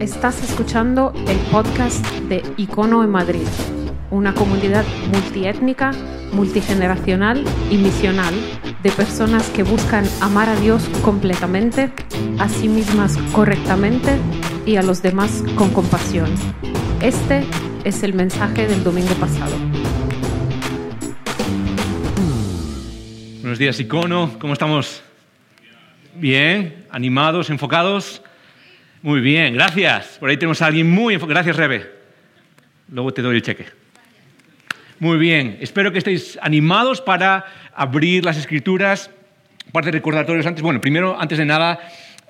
Estás escuchando el podcast de Icono en Madrid, una comunidad multiétnica, multigeneracional y misional de personas que buscan amar a Dios completamente, a sí mismas correctamente y a los demás con compasión. Este es el mensaje del domingo pasado. Buenos días, Icono. ¿Cómo estamos? Bien, animados, enfocados. Muy bien, gracias. Por ahí tenemos a alguien muy. Gracias, Rebe. Luego te doy el cheque. Muy bien, espero que estéis animados para abrir las escrituras. Parte de recordatorios antes. Bueno, primero, antes de nada,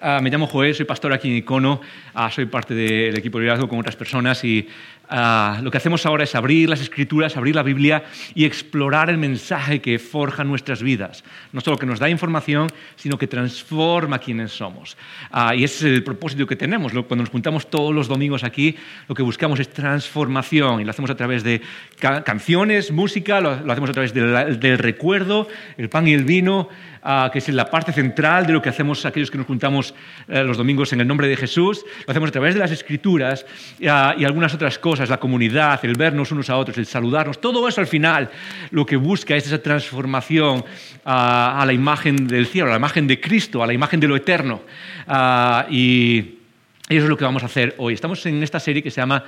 uh, me llamo Joel, soy pastor aquí en Icono, uh, soy parte del equipo de liderazgo con otras personas y Uh, lo que hacemos ahora es abrir las escrituras, abrir la Biblia y explorar el mensaje que forja nuestras vidas. No solo que nos da información, sino que transforma quienes somos. Uh, y ese es el propósito que tenemos. Cuando nos juntamos todos los domingos aquí, lo que buscamos es transformación. Y lo hacemos a través de ca canciones, música, lo, lo, hacemos a través del, del recuerdo, el pan y el vino. Uh, que es la parte central de lo que hacemos aquellos que nos juntamos uh, los domingos en el nombre de Jesús. Lo hacemos a través de las escrituras y algunas otras cosas, la comunidad, el vernos unos a otros, el saludarnos. Todo eso al final lo que busca es esa transformación a la imagen del cielo, a la imagen de Cristo, a la imagen de lo eterno. y eso es lo que vamos a hacer hoy. Estamos en esta serie que se llama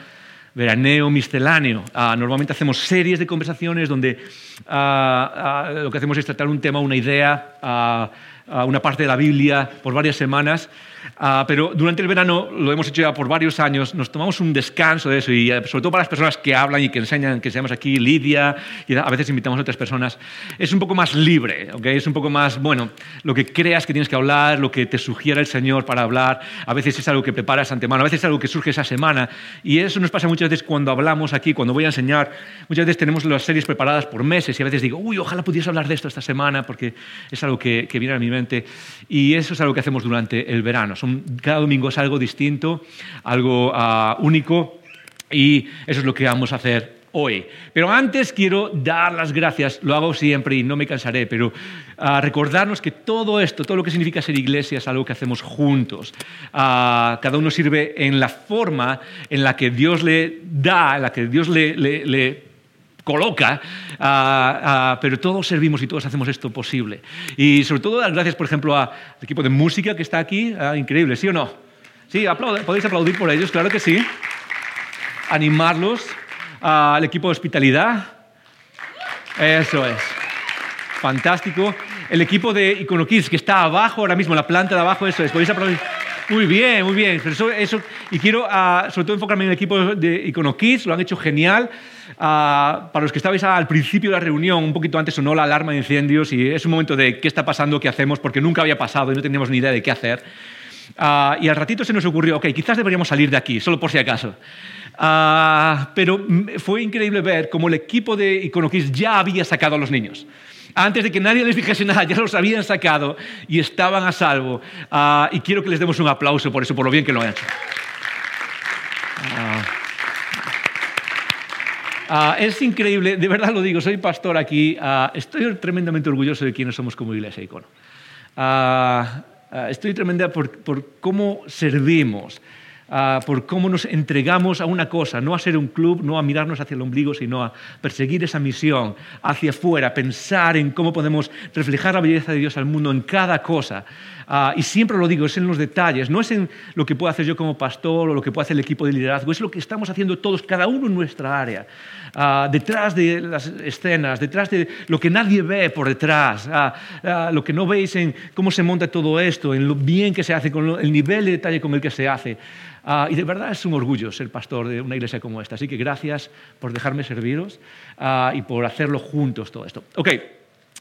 veraneo misceláneo. Uh, normalmente hacemos series de conversaciones donde uh, uh, lo que hacemos es tratar un tema, una idea, una parte de la Biblia por varias semanas. Uh, pero durante el verano, lo hemos hecho ya por varios años, nos tomamos un descanso de eso y uh, sobre todo para las personas que hablan y que enseñan, que seamos aquí, Lidia, y a veces invitamos a otras personas, es un poco más libre, ¿okay? es un poco más, bueno, lo que creas que tienes que hablar, lo que te sugiera el Señor para hablar, a veces es algo que preparas antemano, a veces es algo que surge esa semana. Y eso nos pasa muchas veces cuando hablamos aquí, cuando voy a enseñar, muchas veces tenemos las series preparadas por meses y a veces digo, uy, ojalá pudiese hablar de esto esta semana porque es algo que, que viene a mi mente y eso es algo que hacemos durante el verano. Cada domingo es algo distinto, algo uh, único, y eso es lo que vamos a hacer hoy. Pero antes quiero dar las gracias, lo hago siempre y no me cansaré, pero uh, recordarnos que todo esto, todo lo que significa ser iglesia es algo que hacemos juntos. Uh, cada uno sirve en la forma en la que Dios le da, en la que Dios le coloca, uh, uh, pero todos servimos y todos hacemos esto posible. Y sobre todo dar gracias, por ejemplo, al equipo de música que está aquí, uh, increíble, ¿sí o no? Sí, podéis aplaudir por ellos, claro que sí. Animarlos, al equipo de hospitalidad, eso es, fantástico. El equipo de Iconokids que está abajo, ahora mismo, la planta de abajo, eso es, podéis aplaudir. Muy bien, muy bien. Y quiero sobre todo enfocarme en el equipo de Iconokids, lo han hecho genial. Uh, para los que estabais al principio de la reunión, un poquito antes sonó la alarma de incendios y es un momento de qué está pasando, qué hacemos, porque nunca había pasado y no teníamos ni idea de qué hacer. Uh, y al ratito se nos ocurrió, ok, quizás deberíamos salir de aquí, solo por si acaso. Uh, pero fue increíble ver cómo el equipo de Iconokids ya había sacado a los niños antes de que nadie les dijese nada, ya los habían sacado y estaban a salvo. Uh, y quiero que les demos un aplauso por eso, por lo bien que lo han hecho. Uh, uh, es increíble, de verdad lo digo, soy pastor aquí, estoy tremendamente orgulloso de quienes somos como Iglesia Icono. estoy tremenda por, por cómo servimos. Por cómo nos entregamos a una cosa, no a ser un club, no a mirarnos hacia el ombligo, sino a perseguir esa misión hacia afuera, pensar en cómo podemos reflejar la belleza de Dios al mundo en cada cosa. Uh, y siempre lo digo, es en los detalles, no es en lo que puedo hacer yo como pastor o lo que puede hacer el equipo de liderazgo, es lo que estamos haciendo todos, cada uno en nuestra área, uh, detrás de las escenas, detrás de lo que nadie ve por detrás, lo que no veis en cómo se monta todo esto, en lo bien que se hace, con lo, el nivel de detalle con el que se hace. Uh, y de verdad es un orgullo ser pastor de una iglesia como esta. Así que gracias por dejarme serviros uh, y por hacerlo juntos todo esto. Ok.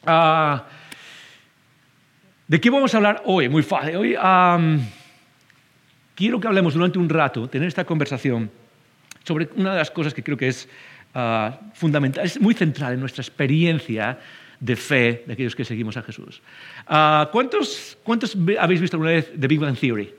Uh, ¿De qué vamos a hablar hoy? Muy fácil. Hoy um, quiero que hablemos durante un rato, tener esta conversación sobre una de las cosas que creo que es fundamental, es muy central en nuestra experiencia de fe de aquellos que seguimos a Jesús. ¿cuántos, ¿Cuántos habéis visto alguna vez The Big Bang Theory?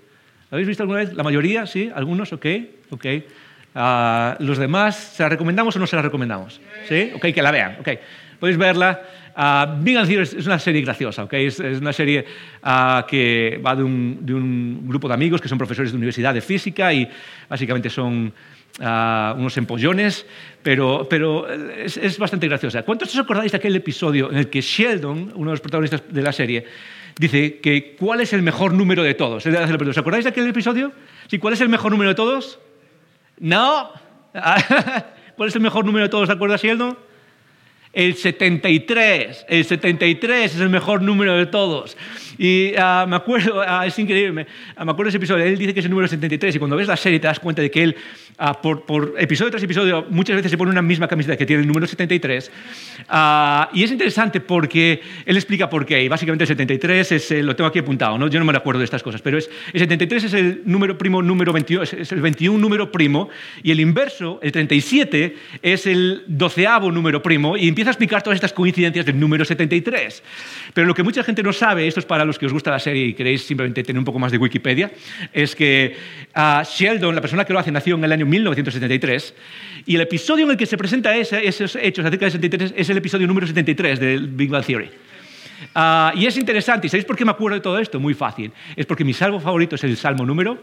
¿Lo habéis visto alguna vez? ¿La mayoría? ¿Sí? ¿Algunos? Ok. okay. Uh, ¿Los demás, se la recomendamos o no se la recomendamos? ¿Sí? Ok, que la vean. Okay. podéis verla. Uh, Big Bang Theory es una serie graciosa, ¿ok? Es, una serie ah, que va de un, de un, grupo de amigos que son profesores de universidad de física y básicamente son ah, unos empollones, pero, pero es, es, bastante graciosa. ¿Cuántos os acordáis de aquel episodio en el que Sheldon, uno de los protagonistas de la serie, dice que cuál es el mejor número de todos? ¿Os acordáis de aquel episodio? ¿Sí, ¿Cuál es el mejor número de todos? No. ¿Cuál es el mejor número de todos? ¿Se acuerda Sheldon? El 73, el 73 es el mejor número de todos. Y uh, me acuerdo, uh, es increíble, uh, me acuerdo ese episodio, él dice que es el número 73 y cuando ves la serie te das cuenta de que él, por, por, episodio tras episodio, muchas veces se pone una misma camiseta que tiene el número 73. y es interesante porque él explica por qué. Y básicamente el 73 es, lo tengo aquí apuntado, ¿no? yo no me acuerdo de estas cosas, pero es, el 73 es el número primo número 21, es el 21 número primo y el inverso, el 37, es el doceavo número primo y empieza a explicar todas estas coincidencias del número 73. Pero lo que mucha gente no sabe, esto es para los que os gusta la serie y queréis simplemente tener un poco más de Wikipedia, es que uh, Sheldon, la persona que lo hace, nació en el año 1973 y el episodio en el que se presenta ese, esos hechos acerca del 73 es el episodio número 73 del Big Bang Theory. Uh, y es interesante, ¿y sabéis por qué me acuerdo de todo esto? Muy fácil. Es porque mi salmo favorito es el salmo número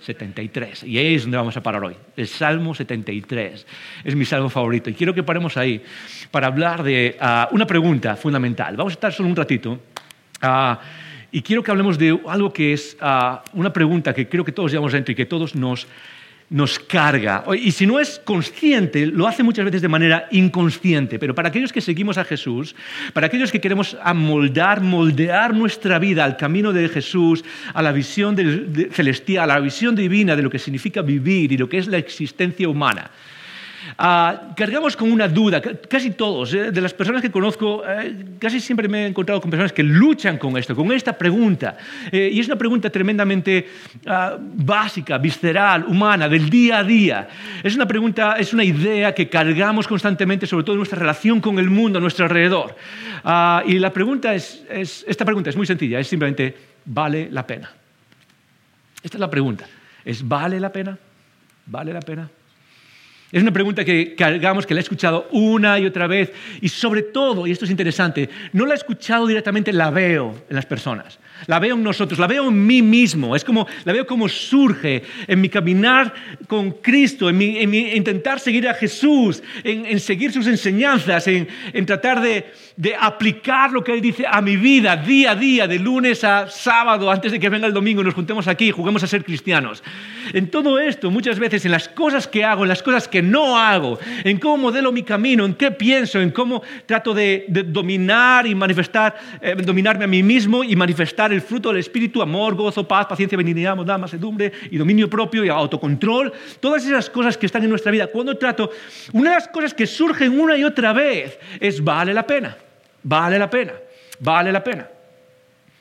73. Y ahí es donde vamos a parar hoy. El Salmo 73 es mi salmo favorito. Y quiero que paremos ahí para hablar de uh, una pregunta fundamental. Vamos a estar solo un ratito. Uh, y quiero que hablemos de algo que es uh, una pregunta que creo que todos llevamos dentro y que todos nos nos carga. Y si no es consciente, lo hace muchas veces de manera inconsciente. Pero para aquellos que seguimos a Jesús, para aquellos que queremos amoldar, moldear nuestra vida al camino de Jesús, a la visión celestial, a la visión divina de lo que significa vivir y lo que es la existencia humana, Ah, cargamos con una duda, casi todos, eh, de las personas que conozco, eh, casi siempre me he encontrado con personas que luchan con esto, con esta pregunta. Eh, y es una pregunta tremendamente ah, básica, visceral, humana, del día a día. Es una pregunta, es una idea que cargamos constantemente, sobre todo en nuestra relación con el mundo a nuestro alrededor. Ah, y la pregunta es, esta pregunta es muy sencilla, es simplemente, ¿vale la pena? Esta es la pregunta. ¿Es vale la pena? ¿Vale la pena? Es una pregunta que cargamos, que la he escuchado una y otra vez. Y sobre todo, y esto es interesante, no la he escuchado directamente, la veo en las personas, la veo en nosotros, la veo en mí mismo, es como, la veo como surge en mi caminar con Cristo, en mi, intentar seguir a Jesús, en, seguir sus enseñanzas, en, tratar de, de aplicar lo que Él dice a mi vida día a día, de lunes a sábado, antes de que venga el domingo, nos juntemos aquí y juguemos a ser cristianos. En todo esto, muchas veces, en las cosas que hago, en las cosas que no hago, en cómo modelo mi camino, en qué pienso, en cómo trato de, dominar y manifestar, eh, dominarme a mí mismo y manifestar el fruto del Espíritu, amor, gozo, paz, paciencia, benignidad, bondad, mansedumbre y dominio propio y autocontrol, todas esas cosas que están en nuestra vida. Cuando trato, una de las cosas que surgen una y otra vez es vale la pena, vale la pena, vale la pena.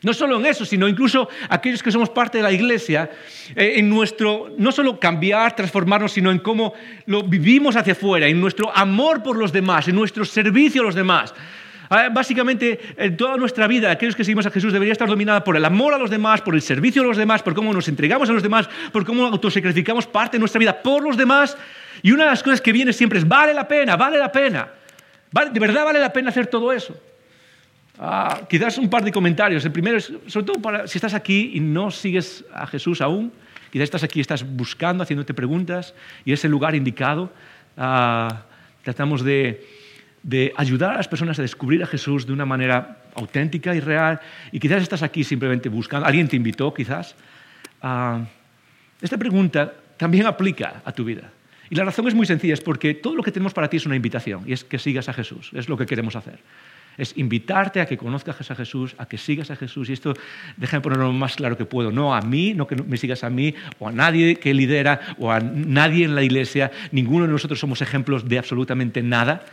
No solo en eso, sino incluso aquellos que somos parte de la iglesia, eh, en nuestro, no solo cambiar, transformarnos, sino en cómo lo vivimos hacia afuera, en nuestro amor por los demás, en nuestro servicio a los demás. Ah, básicamente, en toda nuestra vida, aquellos que seguimos a Jesús, debería estar dominada por el amor a los demás, por el servicio a los demás, por cómo nos entregamos a los demás, por cómo autosacrificamos parte de nuestra vida por los demás. Y una de las cosas que viene siempre es, vale la pena, vale la pena. ¿De verdad vale la pena hacer todo eso? Ah, quizás un par de comentarios. El primero es, sobre todo para, si estás aquí y no sigues a Jesús aún, quizás estás aquí, estás buscando, haciéndote preguntas y es el lugar indicado. Ah, tratamos de, ayudar a las personas a descubrir a Jesús de una manera auténtica y real. Y quizás estás aquí simplemente buscando, alguien te invitó quizás. Ah, esta pregunta también aplica a tu vida. Y la razón es muy sencilla, es porque todo lo que tenemos para ti es una invitación y es que sigas a Jesús, es lo que queremos hacer es invitarte a que conozcas a Jesús, a que sigas a Jesús. Y esto déjame ponerlo lo más claro que puedo. No a mí, no que me sigas a mí, o a nadie que lidera, o a nadie en la iglesia. Ninguno de nosotros somos ejemplos de absolutamente nada.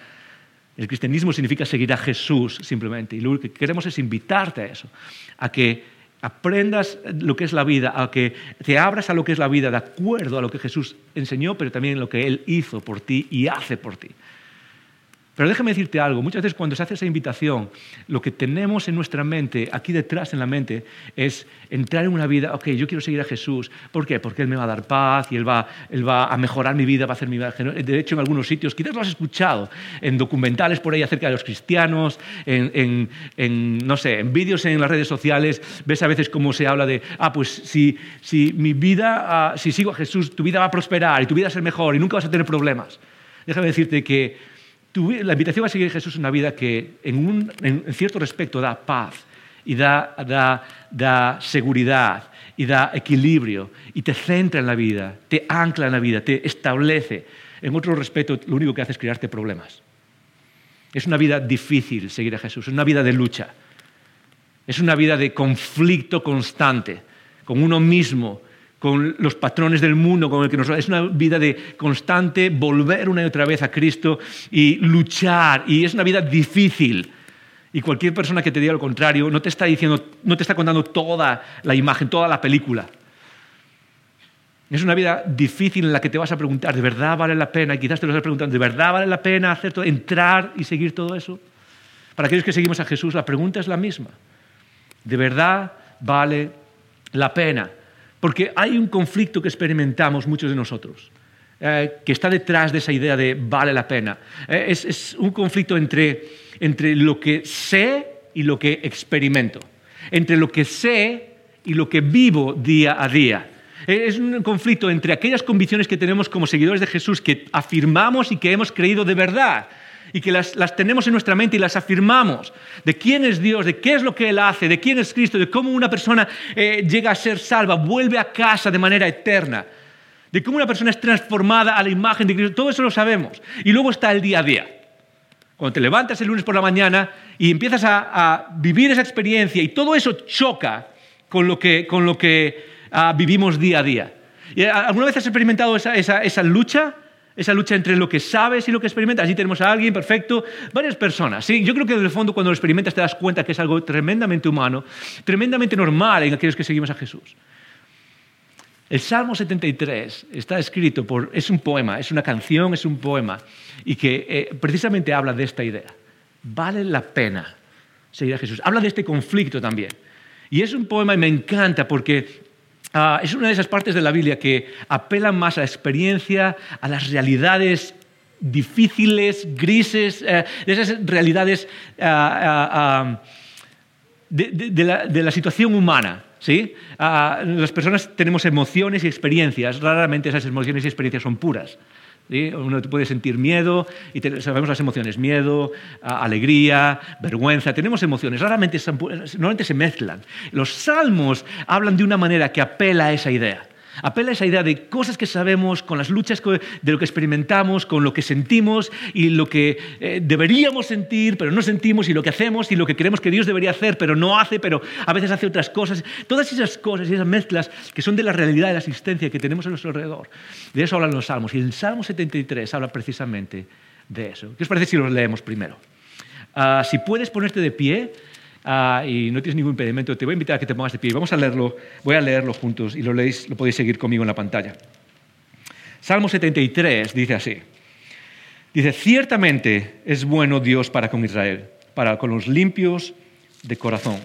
El cristianismo significa seguir a Jesús simplemente. Y lo que queremos es invitarte a eso, a que aprendas lo que es la vida, a que te abras a lo que es la vida de acuerdo a lo que Jesús enseñó, pero también lo que Él hizo por ti y hace por ti. Pero déjame decirte algo, muchas veces cuando se hace esa invitación, lo que tenemos en nuestra mente, aquí detrás en la mente, es entrar en una vida, ok, yo quiero seguir a Jesús. ¿Por qué? Porque Él me va a dar paz y Él va, él va a mejorar mi vida, va a hacer mi vida. De hecho, en algunos sitios, quizás lo has escuchado, en documentales por ahí acerca de los cristianos, en, no sé, en vídeos en las redes sociales, ves a veces cómo se habla de, ah, pues si, si mi vida, ah, si sigo a Jesús, tu vida va a prosperar y tu vida va a ser mejor y nunca vas a tener problemas. Déjame decirte que la invitación a seguir a Jesús es una vida que en, cierto respecto da paz y da, seguridad y da equilibrio y te centra en la vida, te ancla en la vida, te establece. En otro respecto, lo único que hace es crearte problemas. Es una vida difícil seguir a Jesús, es una vida de lucha, es una vida de conflicto constante con uno mismo, con los patrones del mundo, con el que nos es una vida de constante volver una y otra vez a Cristo y luchar y es una vida difícil. Y cualquier persona que te diga lo contrario no te está diciendo, no te está contando toda la imagen, toda la película. Es una vida difícil en la que te vas a preguntar, ¿de verdad vale la pena? Y quizás te lo estás preguntando, ¿de verdad vale la pena hacer todo, entrar y seguir todo eso? Para aquellos que seguimos a Jesús, la pregunta es la misma. ¿De verdad vale la pena? Porque hay un conflicto que experimentamos muchos de nosotros, eh, que está detrás de esa idea de vale la pena. Eh, es, un conflicto entre, entre lo que sé y lo que experimento, entre lo que sé y lo que vivo día a día. Eh, es un conflicto entre aquellas convicciones que tenemos como seguidores de Jesús, que afirmamos y que hemos creído de verdad, y que las, tenemos en nuestra mente y las afirmamos, de quién es Dios, de qué es lo que Él hace, de quién es Cristo, de cómo una persona eh, llega a ser salva, vuelve a casa de manera eterna, de cómo una persona es transformada a la imagen de Cristo, todo eso lo sabemos. Y luego está el día a día. Cuando te levantas el lunes por la mañana y empiezas a, vivir esa experiencia y todo eso choca con lo que, con lo que ah, vivimos día a día. ¿Alguna vez has experimentado esa, esa lucha? Esa lucha entre lo que sabes y lo que experimentas. Allí tenemos a alguien perfecto, varias personas. ¿sí? Yo creo que en el fondo cuando lo experimentas te das cuenta que es algo tremendamente humano, tremendamente normal en aquellos que seguimos a Jesús. El Salmo 73 está escrito por, es un poema, es una canción, es un poema, y que eh, precisamente habla de esta idea. Vale la pena seguir a Jesús. Habla de este conflicto también. Y es un poema y me encanta porque Ah, es una de esas partes de la Biblia que apelan más a la experiencia, a las realidades difíciles, grises, eh, de esas realidades ah, ah, de, la, situación humana. ¿sí? las personas tenemos emociones y experiencias, raramente esas emociones y experiencias son puras. Uno puede sentir miedo, y sabemos las emociones, miedo, alegría, vergüenza, tenemos emociones, raramente se mezclan. Los salmos hablan de una manera que apela a esa idea. Apela a esa idea de cosas que sabemos, con las luchas de lo que experimentamos, con lo que sentimos y lo que eh, deberíamos sentir, pero no sentimos, y lo que hacemos y lo que creemos que Dios debería hacer, pero no hace, pero a veces hace otras cosas. Todas esas cosas y esas mezclas que son de la realidad de la existencia que tenemos a nuestro alrededor. De eso hablan los salmos. Y el Salmo 73 habla precisamente de eso. ¿Qué os parece si los leemos primero? Ah, si puedes ponerte de pie, Ah, y no tienes ningún impedimento, te voy a invitar a que te pongas de pie. Vamos a leerlo, voy a leerlo juntos y lo, leéis, lo podéis seguir conmigo en la pantalla. Salmo 73 dice así. Dice, ciertamente es bueno Dios para con Israel, para con los limpios de corazón.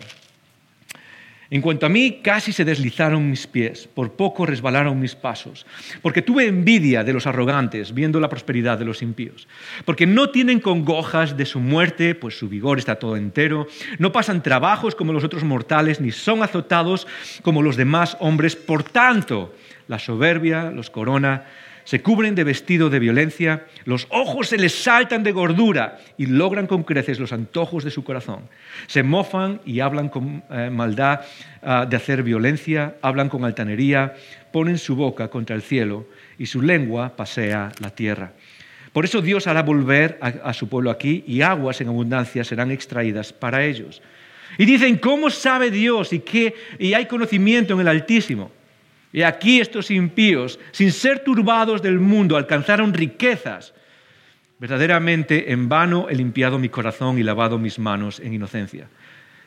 En cuanto a mí, casi se deslizaron mis pies, por poco resbalaron mis pasos, porque tuve envidia de los arrogantes, viendo la prosperidad de los impíos, porque no tienen congojas de su muerte, pues su vigor está todo entero, no pasan trabajos como los otros mortales, ni son azotados como los demás hombres, por tanto, la soberbia los corona se cubren de vestido de violencia, los ojos se les saltan de gordura y logran con creces los antojos de su corazón. Se mofan y hablan con eh, maldad ah, de hacer violencia, hablan con altanería, ponen su boca contra el cielo y su lengua pasea la tierra. Por eso Dios hará volver a, su pueblo aquí y aguas en abundancia serán extraídas para ellos. Y dicen, ¿cómo sabe Dios y, qué, y hay conocimiento en el Altísimo? Y aquí estos impíos, sin ser turbados del mundo, alcanzaron riquezas. Verdaderamente en vano he limpiado mi corazón y lavado mis manos en inocencia.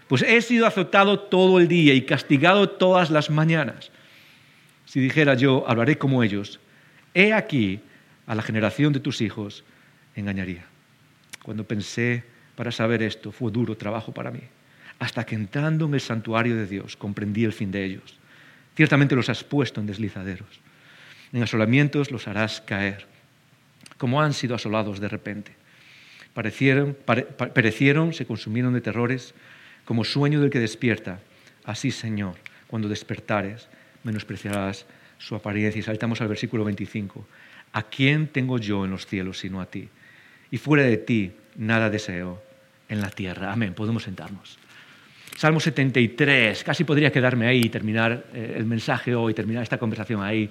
Pues he sido azotado todo el día y castigado todas las mañanas. Si dijera yo, hablaré como ellos, he aquí a la generación de tus hijos engañaría. Cuando pensé para saber esto, fue duro trabajo para mí, hasta que entrando en el santuario de Dios comprendí el fin de ellos. Ciertamente los has puesto en deslizaderos, en asolamientos los harás caer, como han sido asolados de repente. Parecieron, perecieron, se consumieron de terrores, como sueño del que despierta. Así, Señor, cuando despertares, menospreciarás su apariencia. Y saltamos al versículo 25. ¿A quién tengo yo en los cielos sino a ti? Y fuera de ti nada deseo en la tierra. Amén. Podemos sentarnos. Salmo 73, casi podría quedarme ahí y terminar eh, el mensaje hoy, terminar esta conversación ahí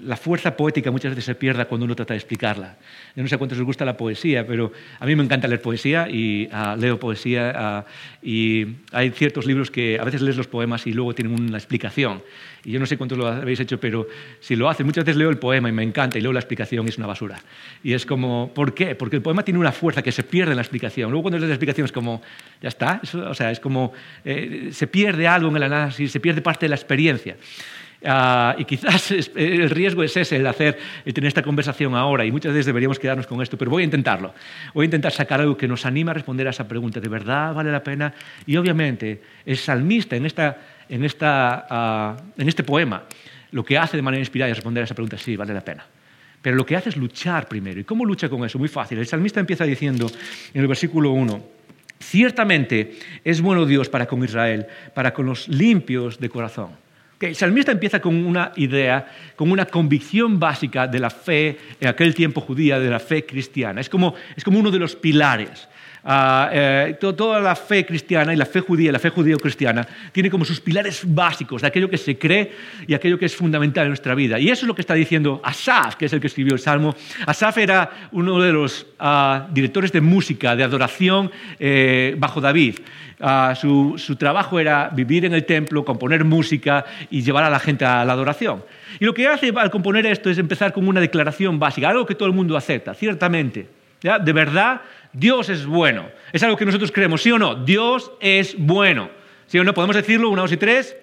la fuerza poética muchas veces se pierde cuando uno trata de explicarla. Yo no sé cuántos les gusta la poesía, pero a mí me encanta leer poesía y ah, leo poesía ah, y hay ciertos libros que a veces lees los poemas y luego tienen una explicación. Y yo no sé cuántos lo habéis hecho, pero si lo hacen, muchas veces leo el poema y me encanta y luego la explicación es una basura. Y es como, ¿por qué? Porque el poema tiene una fuerza que se pierde en la explicación. Luego cuando lees la explicación es como, ya está, o sea, es como, eh, se pierde algo en el análisis, se pierde parte de la experiencia. Ah, y quizás el riesgo es ese, el hacer, el tener esta conversación ahora, y muchas veces deberíamos quedarnos con esto, pero voy a intentarlo. Voy a intentar sacar algo que nos anime a responder a esa pregunta, ¿de verdad vale la pena? Y obviamente el salmista en, esta, en, esta, ah, en este poema lo que hace de manera inspirada es responder a esa pregunta, sí, vale la pena. Pero lo que hace es luchar primero. ¿Y cómo lucha con eso? Muy fácil. El salmista empieza diciendo en el versículo 1, Ciertamente es bueno Dios para con Israel, para con los limpios de corazón el salmista empieza con una idea, con una convicción básica de la fe en aquel tiempo judía, de la fe cristiana. Es como, es como uno de los pilares. Ah, eh, toda la fe cristiana y la fe judía, la fe judío-cristiana, tiene como sus pilares básicos de aquello que se cree y aquello que es fundamental en nuestra vida. Y eso es lo que está diciendo Asaf, que es el que escribió el Salmo. Asaf era uno de los ah, directores de música, de adoración eh, bajo David. Ah, su, su trabajo era vivir en el templo, componer música y llevar a la gente a la adoración. Y lo que hace al componer esto es empezar con una declaración básica, algo que todo el mundo acepta, ciertamente. De verdad, Dios es bueno. Es algo que nosotros creemos, ¿sí o no? Dios es bueno. ¿Sí o no? ¿Podemos decirlo? Una, dos y tres.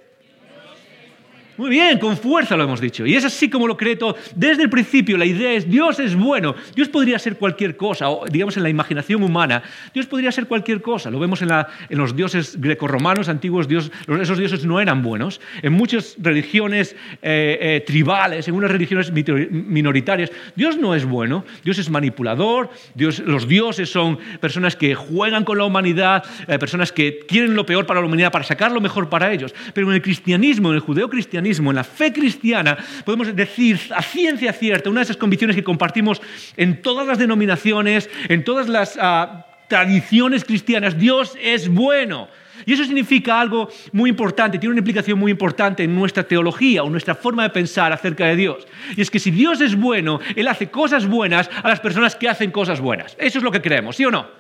Muy bien, con fuerza lo hemos dicho. Y es así como lo cree. Desde el principio la idea es Dios es bueno. Dios podría ser cualquier cosa, o digamos en la imaginación humana, Dios podría ser cualquier cosa. Lo vemos en, los dioses grecorromanos antiguos, Dios, esos dioses no eran buenos. En muchas religiones eh, eh, tribales, en unas religiones minoritarias, Dios no es bueno. Dios es manipulador. Los dioses son personas que juegan con la humanidad, eh, personas que quieren lo peor para la humanidad para sacar lo mejor para ellos. Pero en el cristianismo, en el judeo-cristianismo, en la fe cristiana, podemos decir a ciencia cierta, una de esas convicciones que compartimos en todas las denominaciones, en todas las ah, tradiciones cristianas, Dios es bueno. Y eso significa algo muy importante, tiene una implicación muy importante en nuestra teología o nuestra forma de pensar acerca de Dios. Y es que si Dios es bueno, Él hace cosas buenas a las personas que hacen cosas buenas. Eso es lo que creemos, ¿sí o no?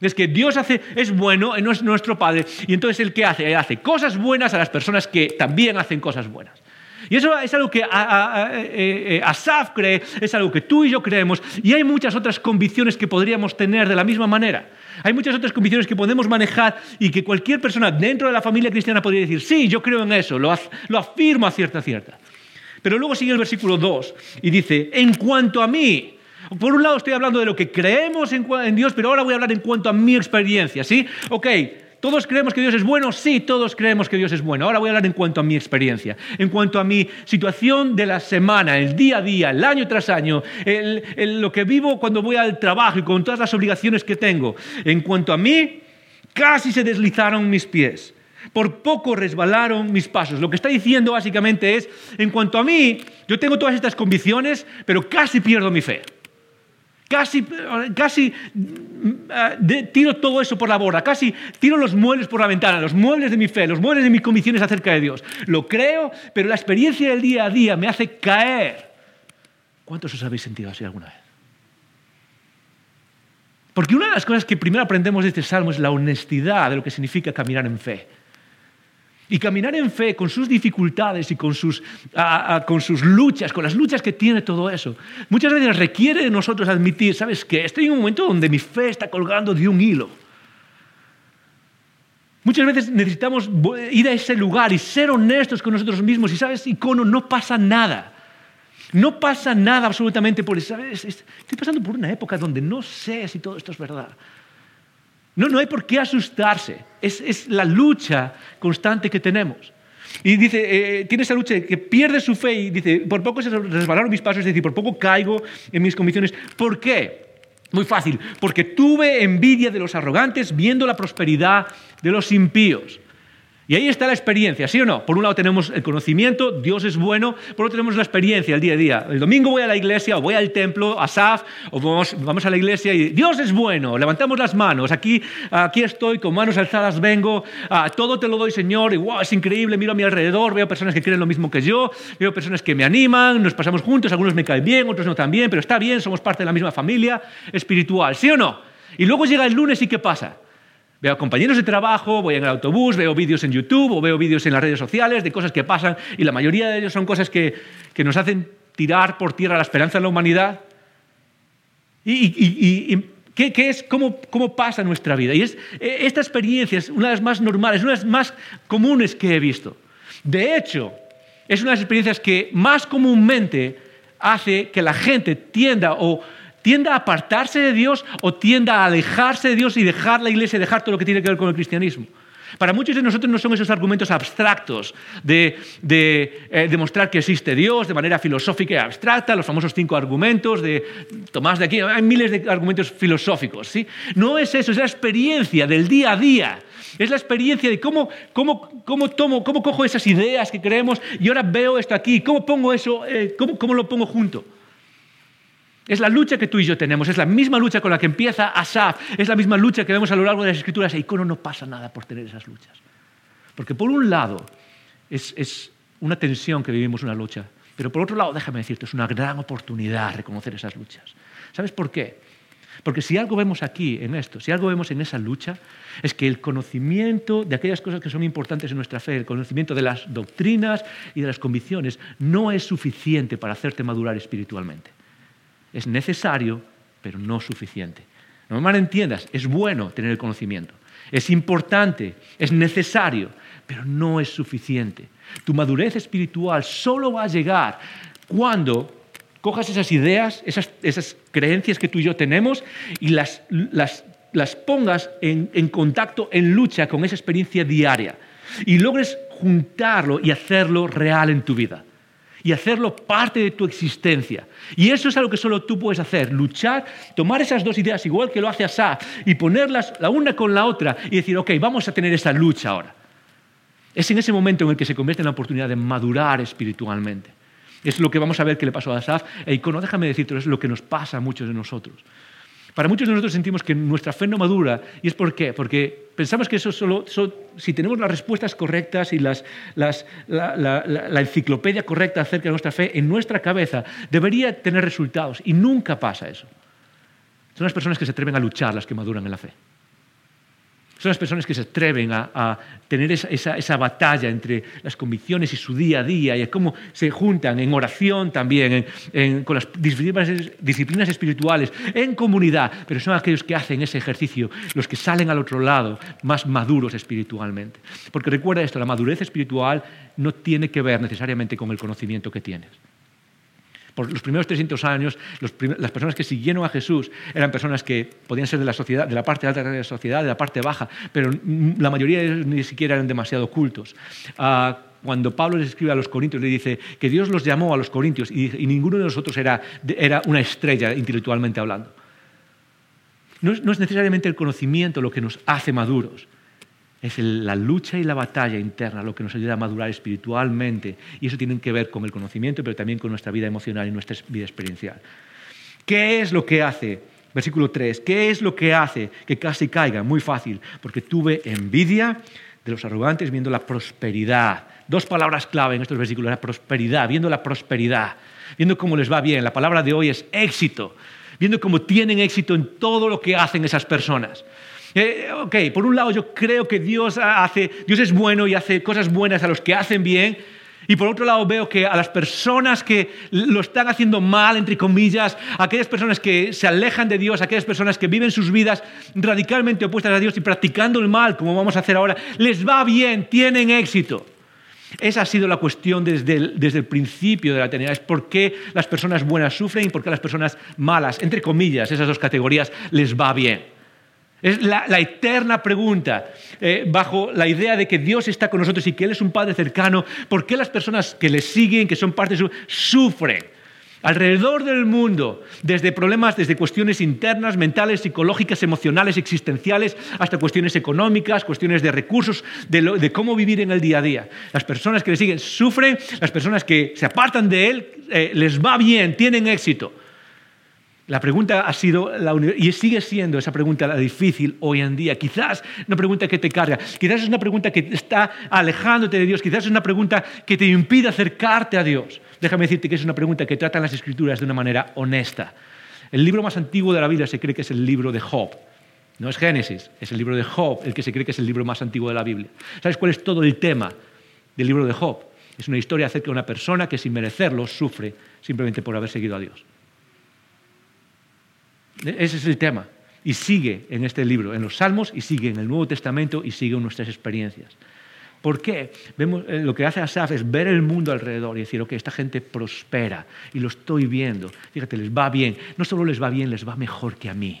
Es que Dios hace, es bueno, es nuestro Padre, y entonces ¿el qué hace? Él hace cosas buenas a las personas que también hacen cosas buenas. Y eso es algo que eh, eh, Asaf cree, es algo que tú y yo creemos, y hay muchas otras convicciones que podríamos tener de la misma manera. Hay muchas otras convicciones que podemos manejar y que cualquier persona dentro de la familia cristiana podría decir, sí, yo creo en eso, lo, lo afirmo a cierta cierta. Pero luego sigue el versículo 2 y dice, en cuanto a mí, por un lado estoy hablando de lo que creemos en, Dios, pero ahora voy a hablar en cuanto a mi experiencia, ¿sí? Ok, ¿todos creemos que Dios es bueno? Sí, todos creemos que Dios es bueno. Ahora voy a hablar en cuanto a mi experiencia, en cuanto a mi situación de la semana, el día a día, el año tras año, lo que vivo cuando voy al trabajo y con todas las obligaciones que tengo. En cuanto a mí, casi se deslizaron mis pies. Por poco resbalaron mis pasos. Lo que está diciendo básicamente es, en cuanto a mí, yo tengo todas estas convicciones, pero casi pierdo mi fe. Casi, casi eh, tiro todo eso por la borda, casi tiro los muebles por la ventana, los muebles de mi fe, los muebles de mis convicciones acerca de Dios. Lo creo, pero la experiencia del día a día me hace caer. ¿Cuántos os habéis sentido así alguna vez? Porque una de las cosas que primero aprendemos de este salmo es la honestidad de lo que significa caminar en fe. Y caminar en fe con sus dificultades y con sus, con sus luchas, con las luchas que tiene todo eso, muchas veces requiere de nosotros admitir, ¿sabes qué? Estoy en un momento donde mi fe está colgando de un hilo. Muchas veces necesitamos ir a ese lugar y ser honestos con nosotros mismos y, ¿sabes, icono? No pasa nada. No pasa nada absolutamente por eso. Estoy pasando por una época donde no sé si todo esto es verdad. No, no hay por qué asustarse. Es, la lucha constante que tenemos. Y dice, eh, tiene esa lucha que pierde su fe y dice, por poco se resbalaron mis pasos, es decir, por poco caigo en mis convicciones. ¿Por qué? Muy fácil, porque tuve envidia de los arrogantes viendo la prosperidad de los impíos. Y ahí está la experiencia, ¿sí o no? Por un lado tenemos el conocimiento, Dios es bueno, por otro tenemos la experiencia, el día a día. El domingo voy a la iglesia o voy al templo, a Saf, o vamos, a la iglesia y Dios es bueno, levantamos las manos, aquí, aquí estoy, con manos alzadas vengo, ah, todo te lo doy Señor, y wow, es increíble, miro a mi alrededor, veo personas que creen lo mismo que yo, veo personas que me animan, nos pasamos juntos, algunos me caen bien, otros no tan bien, pero está bien, somos parte de la misma familia espiritual, ¿sí o no? Y luego llega el lunes y ¿qué pasa? Veo a compañeros de trabajo, voy en el autobús, veo vídeos en YouTube o veo vídeos en las redes sociales de cosas que pasan y la mayoría de ellos son cosas que, nos hacen tirar por tierra la esperanza en la humanidad. ¿Y, qué, es? Cómo, ¿Cómo, pasa nuestra vida? Y es, e, esta experiencia es una de las más normales, una de las más comunes que he visto. De hecho, es una de las experiencias que más comúnmente hace que la gente tienda o tienda a apartarse de Dios o tienda a alejarse de Dios y dejar la iglesia dejar todo lo que tiene que ver con el cristianismo. Para muchos de nosotros no son esos argumentos abstractos de, eh, demostrar que existe Dios de manera filosófica y abstracta, los famosos cinco argumentos de Tomás de aquí, hay miles de argumentos filosóficos. ¿sí? No es eso, es la experiencia del día a día. Es la experiencia de cómo, tomo, cómo cojo esas ideas que creemos y ahora veo esto aquí, cómo pongo eso, eh, cómo lo pongo junto. Es la lucha que tú y yo tenemos, es la misma lucha con la que empieza Asaf, es la misma lucha que vemos a lo largo de las escrituras. E Icono no pasa nada por tener esas luchas. Porque por un lado es, una tensión que vivimos una lucha, pero por otro lado, déjame decirte, es una gran oportunidad reconocer esas luchas. ¿Sabes por qué? Porque si algo vemos aquí en esto, si algo vemos en esa lucha, es que el conocimiento de aquellas cosas que son importantes en nuestra fe, el conocimiento de las doctrinas y de las convicciones, no es suficiente para hacerte madurar espiritualmente. Es necesario, pero no suficiente. No me entiendas, es bueno tener el conocimiento. Es importante, es necesario, pero no es suficiente. Tu madurez espiritual solo va a llegar cuando cojas esas ideas, esas, creencias que tú y yo tenemos y las, pongas en contacto, en lucha con esa experiencia diaria y logres juntarlo y hacerlo real en tu vida y hacerlo parte de tu existencia. Y eso es algo que solo tú puedes hacer, luchar, tomar esas dos ideas igual que lo hace Asa y ponerlas la una con la otra y decir, ok, vamos a tener esa lucha ahora. Es en ese momento en el que se convierte en la oportunidad de madurar espiritualmente. Es lo que vamos a ver que le pasó a Asaf. E icono, déjame decirte, es lo que nos pasa a muchos de nosotros. Para muchos de nosotros sentimos que nuestra fe no madura. ¿Y es por qué? Porque pensamos que eso solo, si tenemos las respuestas correctas y la, enciclopedia correcta acerca de nuestra fe en nuestra cabeza, debería tener resultados. Y nunca pasa eso. Son las personas que se atreven a luchar las que maduran en la fe. Son las personas que se atreven a, tener esa, batalla entre las convicciones y su día a día y cómo se juntan en oración también, con las disciplinas, espirituales, en comunidad, pero son aquellos que hacen ese ejercicio, los que salen al otro lado más maduros espiritualmente. Porque recuerda esto, la madurez espiritual no tiene que ver necesariamente con el conocimiento que tienes. Por los primeros 300 años, las personas que siguieron a Jesús eran personas que podían ser de la, sociedad, de la parte alta de la sociedad, de la parte baja, pero la mayoría de ellos ni siquiera eran demasiado cultos. Ah, cuando Pablo les escribe a los corintios, le dice que Dios los llamó a los corintios y, ninguno de nosotros era, era una estrella intelectualmente hablando. no es necesariamente el conocimiento lo que nos hace maduros, es la lucha y la batalla interna lo que nos ayuda a madurar espiritualmente. Y eso tiene que ver con el conocimiento, pero también con nuestra vida emocional y nuestra vida experiencial. ¿Qué es lo que hace? Versículo 3. ¿Qué es lo que hace que casi caiga? Muy fácil. Porque tuve envidia de los arrogantes viendo la prosperidad. Dos palabras clave en estos versículos. La prosperidad, viendo la prosperidad. Viendo cómo les va bien. La palabra de hoy es éxito. Viendo cómo tienen éxito en todo lo que hacen esas personas. Eh, ok, por un lado yo creo que Dios, hace, Dios es bueno y hace cosas buenas a los que hacen bien. Y por otro lado veo que a las personas que lo están haciendo mal, entre comillas, aquellas personas que se alejan de Dios, aquellas personas que viven sus vidas radicalmente opuestas a Dios y practicando el mal, como vamos a hacer ahora, les va bien, tienen éxito. Esa ha sido la cuestión desde el, desde el, principio de la eternidad. Es por qué las personas buenas sufren y por qué las personas malas, entre comillas, esas dos categorías, les va bien. Es la, eterna pregunta, eh, bajo la idea de que Dios está con nosotros y que Él es un Padre cercano, ¿por qué las personas que le siguen, que son parte de su, sufren? Alrededor del mundo, desde problemas, desde cuestiones internas, mentales, psicológicas, emocionales, existenciales, hasta cuestiones económicas, cuestiones de recursos, de, cómo vivir en el día a día. Las personas que le siguen sufren, las personas que se apartan de Él eh, les va bien, tienen éxito. La pregunta ha sido, y sigue siendo esa pregunta la difícil hoy en día. Quizás una pregunta que te carga, quizás es una pregunta que está alejándote de Dios, quizás es una pregunta que te impide acercarte a Dios. Déjame decirte que es una pregunta que tratan las escrituras de una manera honesta. El libro más antiguo de la Biblia se cree que es el libro de Job. No es Génesis, es el libro de Job el que se cree que es el libro más antiguo de la Biblia. ¿Sabes cuál es todo el tema del libro de Job? Es una historia acerca de una persona que sin merecerlo sufre simplemente por haber seguido a Dios. Ese es el tema. Y sigue en este libro, en los Salmos, y sigue en el Nuevo Testamento, y sigue en nuestras experiencias. ¿Por qué? Vemos, eh, lo que hace Asaf es ver el mundo alrededor y decir, ok, esta gente prospera y lo estoy viendo. Fíjate, les va bien. No solo les va bien, les va mejor que a mí.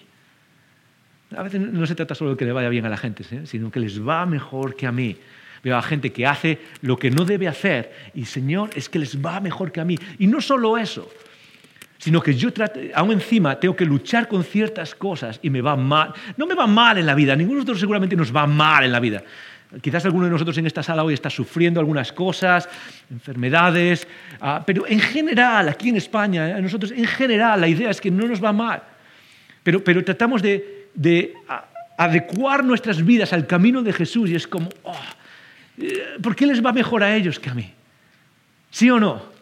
A veces no se trata solo de que le vaya bien a la gente, sino que les va mejor que a mí. Veo a gente que hace lo que no debe hacer y, Señor, es que les va mejor que a mí. Y no solo eso, sino que yo aún encima tengo que luchar con ciertas cosas y me va mal. No me va mal en la vida, ninguno de nosotros seguramente nos va mal en la vida. Quizás alguno de nosotros en esta sala hoy está sufriendo algunas cosas, enfermedades, ah, pero en general, aquí en España, eh, nosotros en general la idea es que no nos va mal, pero, pero tratamos de, de adecuar nuestras vidas al camino de Jesús y es como, oh, eh, ¿por qué les va mejor a ellos que a mí? ¿Sí o no?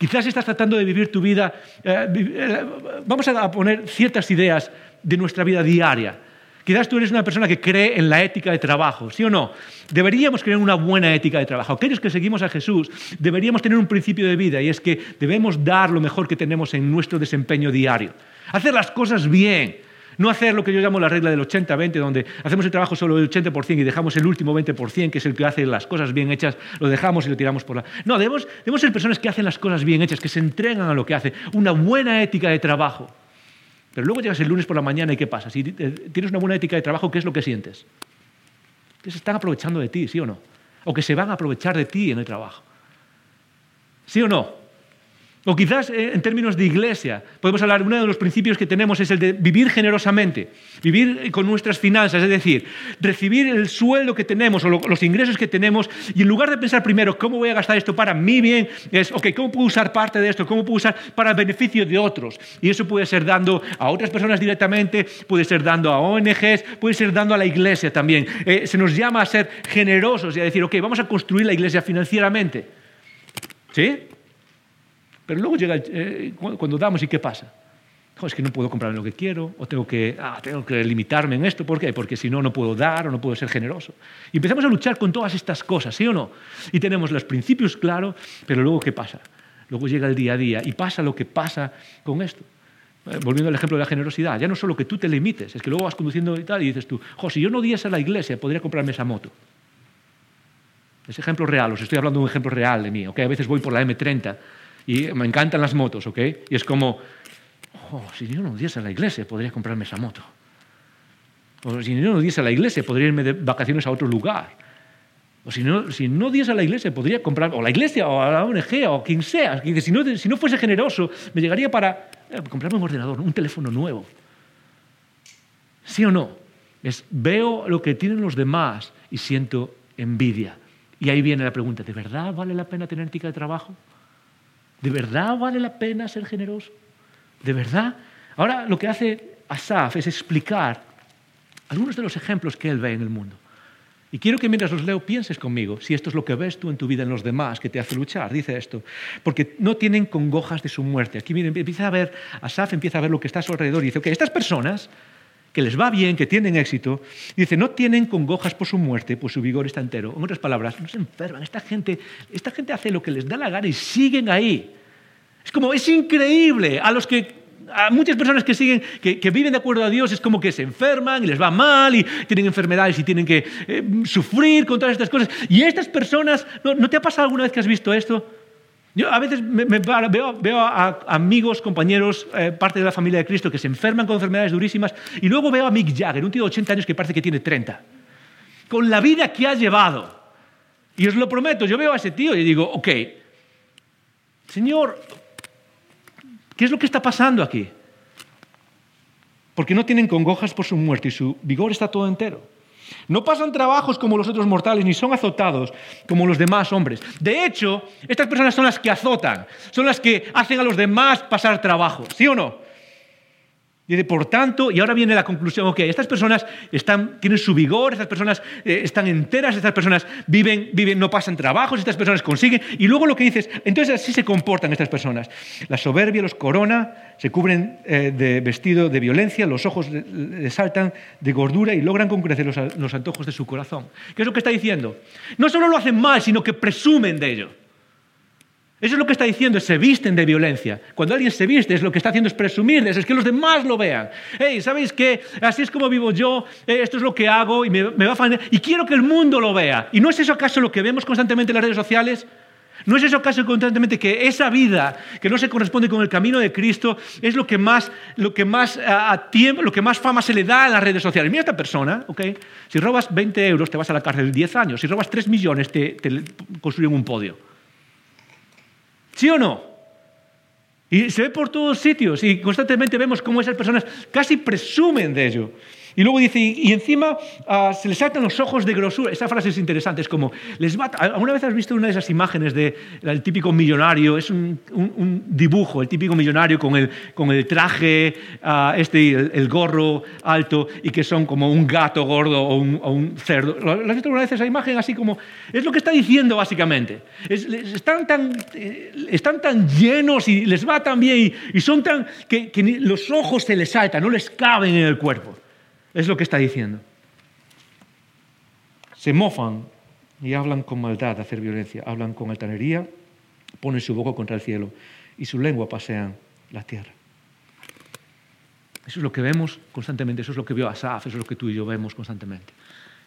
Quizás estás tratando de vivir tu vida. Eh, eh, vamos a poner ciertas ideas de nuestra vida diaria. Quizás tú eres una persona que cree en la ética de trabajo, ¿sí o no? Deberíamos creer una buena ética de trabajo. Aquellos que seguimos a Jesús deberíamos tener un principio de vida y es que debemos dar lo mejor que tenemos en nuestro desempeño diario. Hacer las cosas bien, no hacer lo que yo llamo la regla del 80-20, donde hacemos el trabajo solo del 80% y dejamos el último 20%, que es el que hace las cosas bien hechas, lo dejamos y lo tiramos por la... No, debemos, debemos ser personas que hacen las cosas bien hechas, que se entregan a lo que hacen, una buena ética de trabajo. Pero luego llegas el lunes por la mañana y ¿qué pasa? Si tienes una buena ética de trabajo, ¿qué es lo que sientes? Que se están aprovechando de ti, ¿sí o no? O que se van a aprovechar de ti en el trabajo. ¿Sí o no? O quizás eh, en términos de iglesia, podemos hablar, uno de los principios que tenemos es el de vivir generosamente, vivir con nuestras finanzas, es decir, recibir el sueldo que tenemos o los ingresos que tenemos y en lugar de pensar primero, ¿cómo voy a gastar esto para mi bien? Es, ok, ¿cómo puedo usar parte de esto? ¿Cómo puedo usar para el beneficio de otros? Y eso puede ser dando a otras personas directamente, puede ser dando a ONGs, puede ser dando a la iglesia también. Eh, se nos llama a ser generosos y a decir, ok, vamos a construir la iglesia financieramente. ¿Sí? Pero luego llega eh, cuando damos y ¿qué pasa? es que no puedo comprar lo que quiero, o tengo que, ah, tengo que limitarme en esto. ¿Por qué? Porque si no, no puedo dar o no puedo ser generoso. Y empezamos a luchar con todas estas cosas, ¿sí o no? Y tenemos los principios claros, pero luego ¿qué pasa? Luego llega el día a día y pasa lo que pasa con esto. Eh, volviendo al ejemplo de la generosidad, ya no solo que tú te limites, es que luego vas conduciendo y tal y dices tú, jo, si yo no diese a la iglesia, podría comprarme esa moto. Es ejemplo real, os estoy hablando de un ejemplo real de mí, ¿ok? A veces voy por la M30 y me encantan las motos, ¿ok? Y es como, oh, si yo no diese a la iglesia, podría comprarme esa moto. O si yo no diese a la iglesia, podría irme de vacaciones a otro lugar. O si no, si no diese a la iglesia, podría comprar, o la iglesia, o la ONG, o quien sea. Si no, si no fuese generoso, me llegaría para eh, comprarme un ordenador, un teléfono nuevo. ¿Sí o no? Es, veo lo que tienen los demás y siento envidia. Y ahí viene la pregunta, ¿de verdad vale la pena tener ética de trabajo? ¿De verdad vale la pena ser generoso? ¿De verdad? Ahora lo que hace Asaf es explicar algunos de los ejemplos que él ve en el mundo. Y quiero que mientras los leo pienses conmigo si esto es lo que ves tú en tu vida en los demás que te hace luchar. Dice esto, porque no tienen congojas de su muerte. Aquí miren, empieza a ver, Asaf empieza a ver lo que está a su alrededor y dice, ok, estas personas que les va bien, que tienen éxito, dice, no tienen congojas por su muerte, pues su vigor está entero. En otras palabras, no se enferman. Esta gente, esta gente hace lo que les da la gana y siguen ahí. Es como, es increíble. A los que a muchas personas que siguen, que, viven de acuerdo a Dios, es como que se enferman y les va mal y tienen enfermedades y tienen que eh, sufrir con todas estas cosas. Y estas personas, ¿no, te ha pasado alguna vez que has visto esto? Yo a veces veo, a, amigos, compañeros, eh, parte de la familia de Cristo que se enferman con enfermedades durísimas y luego veo a Mick Jagger, un tío de 80 años que parece que tiene 30, con la vida que ha llevado. Y os lo prometo, yo veo a ese tío y digo, ok, Señor, ¿qué es lo que está pasando aquí? Porque no tienen congojas por su muerte y su vigor está todo entero. No pasan trabajos como los otros mortales, ni son azotados como los demás hombres. De hecho, estas personas son las que azotan, son las que hacen a los demás pasar trabajo, ¿sí o no? Dice, por tanto, y ahora viene la conclusión, ok, estas personas tienen su vigor, estas personas eh, están enteras, estas personas viven, viven, no pasan trabajos, estas personas consiguen, y luego lo que dices, entonces así se comportan estas personas. La soberbia los corona, se cubren eh, de vestido de violencia, los ojos les saltan de gordura y logran concrecer los, los antojos de su corazón. ¿Qué es lo que está diciendo? No solo lo hacen mal, sino que presumen de ello. Eso es lo que está diciendo, se visten de violencia. Cuando alguien se viste, es lo que está haciendo es presumir es que los demás lo vean. Hey, ¿sabéis qué? Así es como vivo yo, eh, esto es lo que hago y me, va a y quiero que el mundo lo vea. ¿Y no es eso acaso lo que vemos constantemente en las redes sociales? ¿No es eso acaso constantemente que esa vida que no se corresponde con el camino de Cristo es lo que más, lo que más, tiempo, lo que más fama se le da en las redes sociales? Mira esta persona, ¿ok? Si robas 20 euros te vas a la cárcel 10 años, si robas 3 millones te construyen un podio. ¿Sí o no? Y se ve por todos sitios y constantemente vemos cómo esas personas casi presumen de ello. Y luego dice, y encima ah, se les saltan los ojos de grosura. Esa frase es interesante, es como, les ¿alguna vez has visto una de esas imágenes del típico millonario? Es un, dibujo, el típico millonario con el, con el traje, ah, este, el, gorro alto, y que son como un gato gordo o un, cerdo. ¿Lo has visto alguna vez esa imagen así como? Es lo que está diciendo básicamente. están, tan, eh, están tan llenos y les va tan bien y, son tan... Que, que los ojos se les saltan, no les caben en el cuerpo. Es lo que está diciendo. Se mofan y hablan con maldad de hacer violencia, hablan con altanería, ponen su boca contra el cielo y su lengua pasean la tierra. Eso es lo que vemos constantemente, eso es lo que vio Asaf, eso es lo que tú y yo vemos constantemente.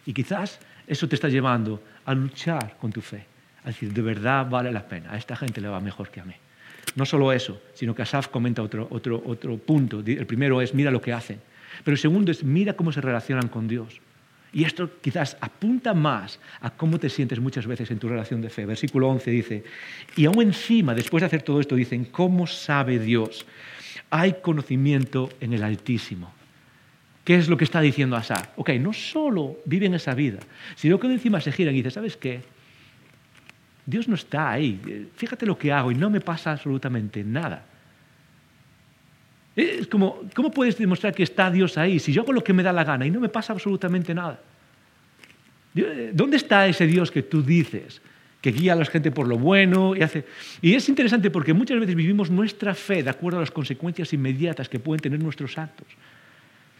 Y quizás eso te está llevando a luchar con tu fe, a decir, de verdad vale la pena, a esta gente le va mejor que a mí. No solo eso, sino que Asaf comenta otro, otro, otro punto. El primero es, mira lo que hacen. Pero el segundo es, mira cómo se relacionan con Dios. Y esto quizás apunta más a cómo te sientes muchas veces en tu relación de fe. Versículo 11 dice, y aún encima, después de hacer todo esto, dicen, ¿cómo sabe Dios? Hay conocimiento en el Altísimo. ¿Qué es lo que está diciendo Asaf? Ok, no solo viven esa vida, sino que encima se giran y dicen, ¿sabes qué? Dios no está ahí. Fíjate lo que hago y no me pasa absolutamente nada. Es como, ¿cómo puedes demostrar que está Dios ahí si yo hago lo que me da la gana y no me pasa absolutamente nada? ¿Dónde está ese Dios que tú dices? que guía a la gente por lo bueno y hace... Y es interesante porque muchas veces vivimos nuestra fe de acuerdo a las consecuencias inmediatas que pueden tener nuestros actos.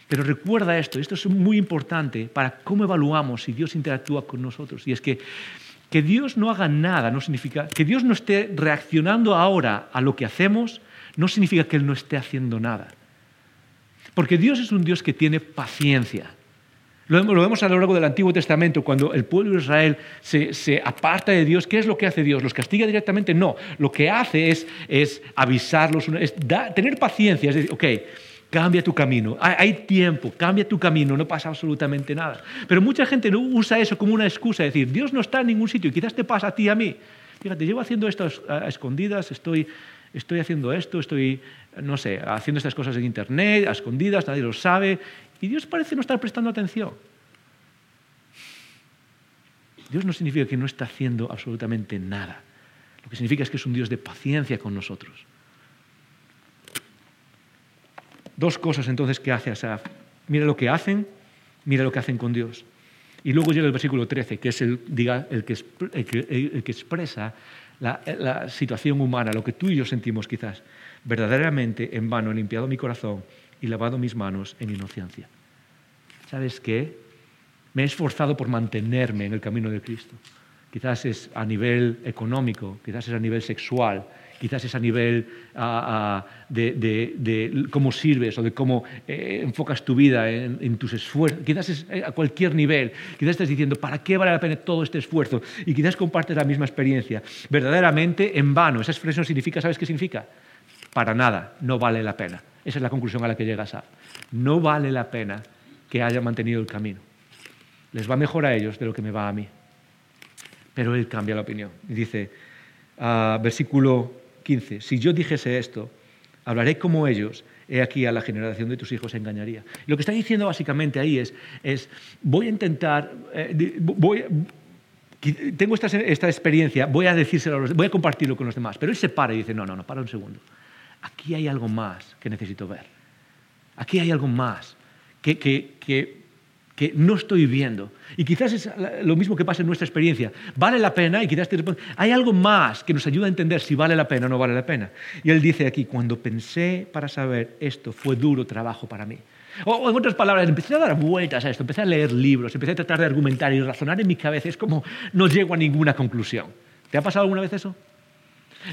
Pero recuerda esto, esto es muy importante para cómo evaluamos si Dios interactúa con nosotros. Y es que que Dios no haga nada no significa que Dios no esté reaccionando ahora a lo que hacemos no significa que Él no esté haciendo nada. Porque Dios es un Dios que tiene paciencia. Lo vemos a lo largo del Antiguo Testamento, cuando el pueblo de Israel se, aparta de Dios. ¿Qué es lo que hace Dios? ¿Los castiga directamente? No. Lo que hace es, avisarlos, es tener paciencia, es decir, ok, cambia tu camino. Hay, tiempo, cambia tu camino, no pasa absolutamente nada. Pero mucha gente no usa eso como una excusa, es decir, Dios no está en ningún sitio, quizás te pasa a ti y a mí. Fíjate, llevo haciendo esto a escondidas, estoy estoy haciendo esto, estoy, no sé, haciendo estas cosas en Internet, a escondidas, nadie lo sabe, y Dios parece no estar prestando atención. Dios no significa que no está haciendo absolutamente nada. Lo que significa es que es un Dios de paciencia con nosotros. Dos cosas entonces que hace Asaf. Mira lo que hacen, mira lo que hacen con Dios. Y luego llega el versículo 13, que es el, que expresa la, situación humana, lo que tú y yo sentimos quizás. Verdaderamente en vano he limpiado mi corazón y lavado mis manos en inocencia. ¿Sabes qué? Me he esforzado por mantenerme en el camino de Cristo. quizás es a nivel económico, quizás es a nivel sexual, quizás es a nivel ah, ah, de, cómo sirves o de cómo eh, enfocas tu vida en, tus esfuerzos, quizás es eh, a cualquier nivel, quizás estás diciendo, ¿para qué vale la pena todo este esfuerzo? Y quizás compartes la misma experiencia. Verdaderamente en vano, esa expresión significa, ¿sabes qué significa? Para nada, no vale la pena. Esa es la conclusión a la que llegas a. No vale la pena que haya mantenido el camino. Les va mejor a ellos de lo que me va a mí. Pero él cambia la opinión y dice, uh, versículo 15, si yo dijese esto, hablaré como ellos, he aquí a la generación de tus hijos engañaría. Lo que está diciendo básicamente ahí es, es voy a intentar, eh, voy, tengo esta, esta, experiencia, voy a decírselo, voy a compartirlo con los demás, pero él se para y dice, no, no, no, para un segundo. Aquí hay algo más que necesito ver. Aquí hay algo más que, que, que que no estoy viendo. Y quizás es lo mismo que pasa en nuestra experiencia. Vale la pena y quizás te hay algo más que nos ayuda a entender si vale la pena o no vale la pena. Y él dice aquí, cuando pensé para saber esto, fue duro trabajo para mí. O, en otras palabras, empecé a dar vueltas a esto, empecé a leer libros, empecé a tratar de argumentar y razonar en mi cabeza. Es como no llego a ninguna conclusión. ¿Te ha pasado alguna vez eso?